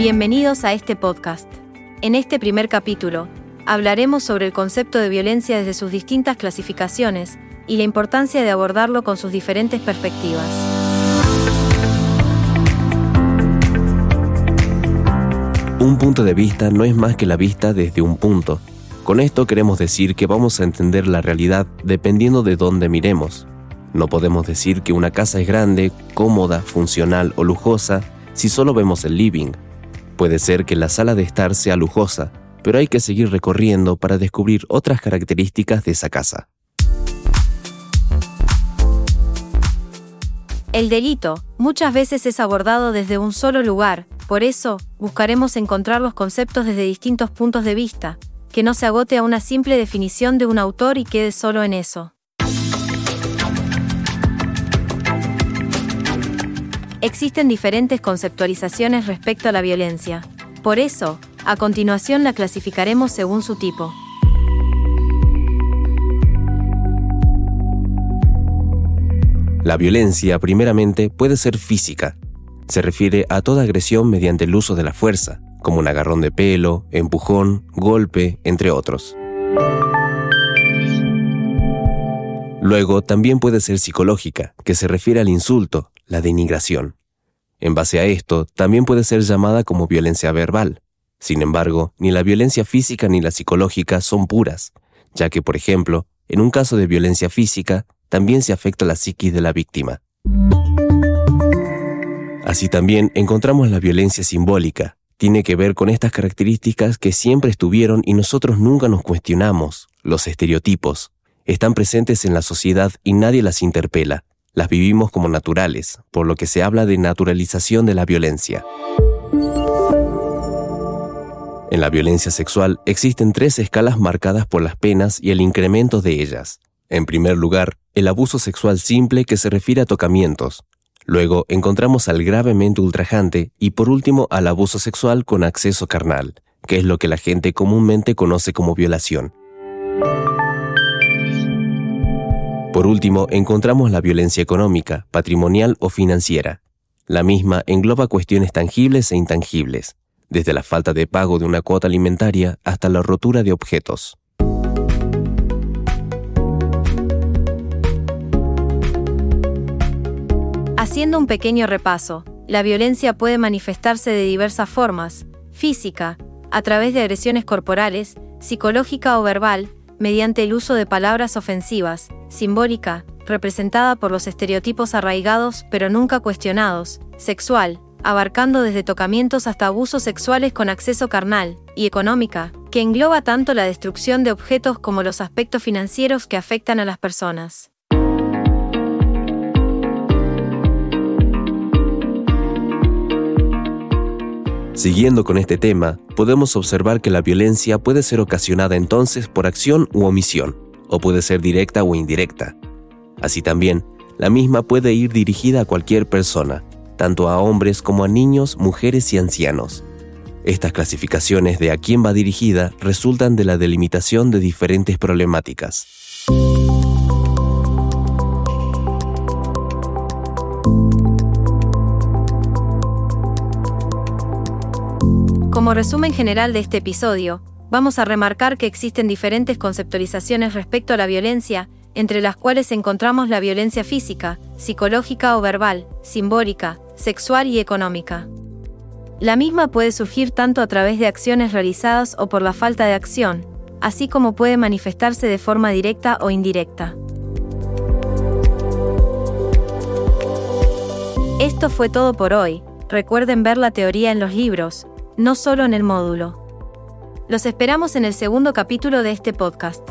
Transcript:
Bienvenidos a este podcast. En este primer capítulo, hablaremos sobre el concepto de violencia desde sus distintas clasificaciones y la importancia de abordarlo con sus diferentes perspectivas. Un punto de vista no es más que la vista desde un punto. Con esto queremos decir que vamos a entender la realidad dependiendo de dónde miremos. No podemos decir que una casa es grande, cómoda, funcional o lujosa si solo vemos el living. Puede ser que la sala de estar sea lujosa, pero hay que seguir recorriendo para descubrir otras características de esa casa. El delito muchas veces es abordado desde un solo lugar, por eso buscaremos encontrar los conceptos desde distintos puntos de vista, que no se agote a una simple definición de un autor y quede solo en eso. Existen diferentes conceptualizaciones respecto a la violencia. Por eso, a continuación la clasificaremos según su tipo. La violencia, primeramente, puede ser física. Se refiere a toda agresión mediante el uso de la fuerza, como un agarrón de pelo, empujón, golpe, entre otros. Luego, también puede ser psicológica, que se refiere al insulto, la denigración. En base a esto, también puede ser llamada como violencia verbal. Sin embargo, ni la violencia física ni la psicológica son puras, ya que, por ejemplo, en un caso de violencia física, también se afecta la psiquis de la víctima. Así también encontramos la violencia simbólica. Tiene que ver con estas características que siempre estuvieron y nosotros nunca nos cuestionamos, los estereotipos. Están presentes en la sociedad y nadie las interpela las vivimos como naturales, por lo que se habla de naturalización de la violencia. En la violencia sexual existen tres escalas marcadas por las penas y el incremento de ellas. En primer lugar, el abuso sexual simple que se refiere a tocamientos. Luego encontramos al gravemente ultrajante y por último al abuso sexual con acceso carnal, que es lo que la gente comúnmente conoce como violación. Por último, encontramos la violencia económica, patrimonial o financiera. La misma engloba cuestiones tangibles e intangibles, desde la falta de pago de una cuota alimentaria hasta la rotura de objetos. Haciendo un pequeño repaso, la violencia puede manifestarse de diversas formas, física, a través de agresiones corporales, psicológica o verbal, mediante el uso de palabras ofensivas, simbólica, representada por los estereotipos arraigados pero nunca cuestionados, sexual, abarcando desde tocamientos hasta abusos sexuales con acceso carnal, y económica, que engloba tanto la destrucción de objetos como los aspectos financieros que afectan a las personas. Siguiendo con este tema, podemos observar que la violencia puede ser ocasionada entonces por acción u omisión, o puede ser directa o indirecta. Así también, la misma puede ir dirigida a cualquier persona, tanto a hombres como a niños, mujeres y ancianos. Estas clasificaciones de a quién va dirigida resultan de la delimitación de diferentes problemáticas. Como resumen general de este episodio, vamos a remarcar que existen diferentes conceptualizaciones respecto a la violencia, entre las cuales encontramos la violencia física, psicológica o verbal, simbólica, sexual y económica. La misma puede surgir tanto a través de acciones realizadas o por la falta de acción, así como puede manifestarse de forma directa o indirecta. Esto fue todo por hoy. Recuerden ver la teoría en los libros, no solo en el módulo. Los esperamos en el segundo capítulo de este podcast.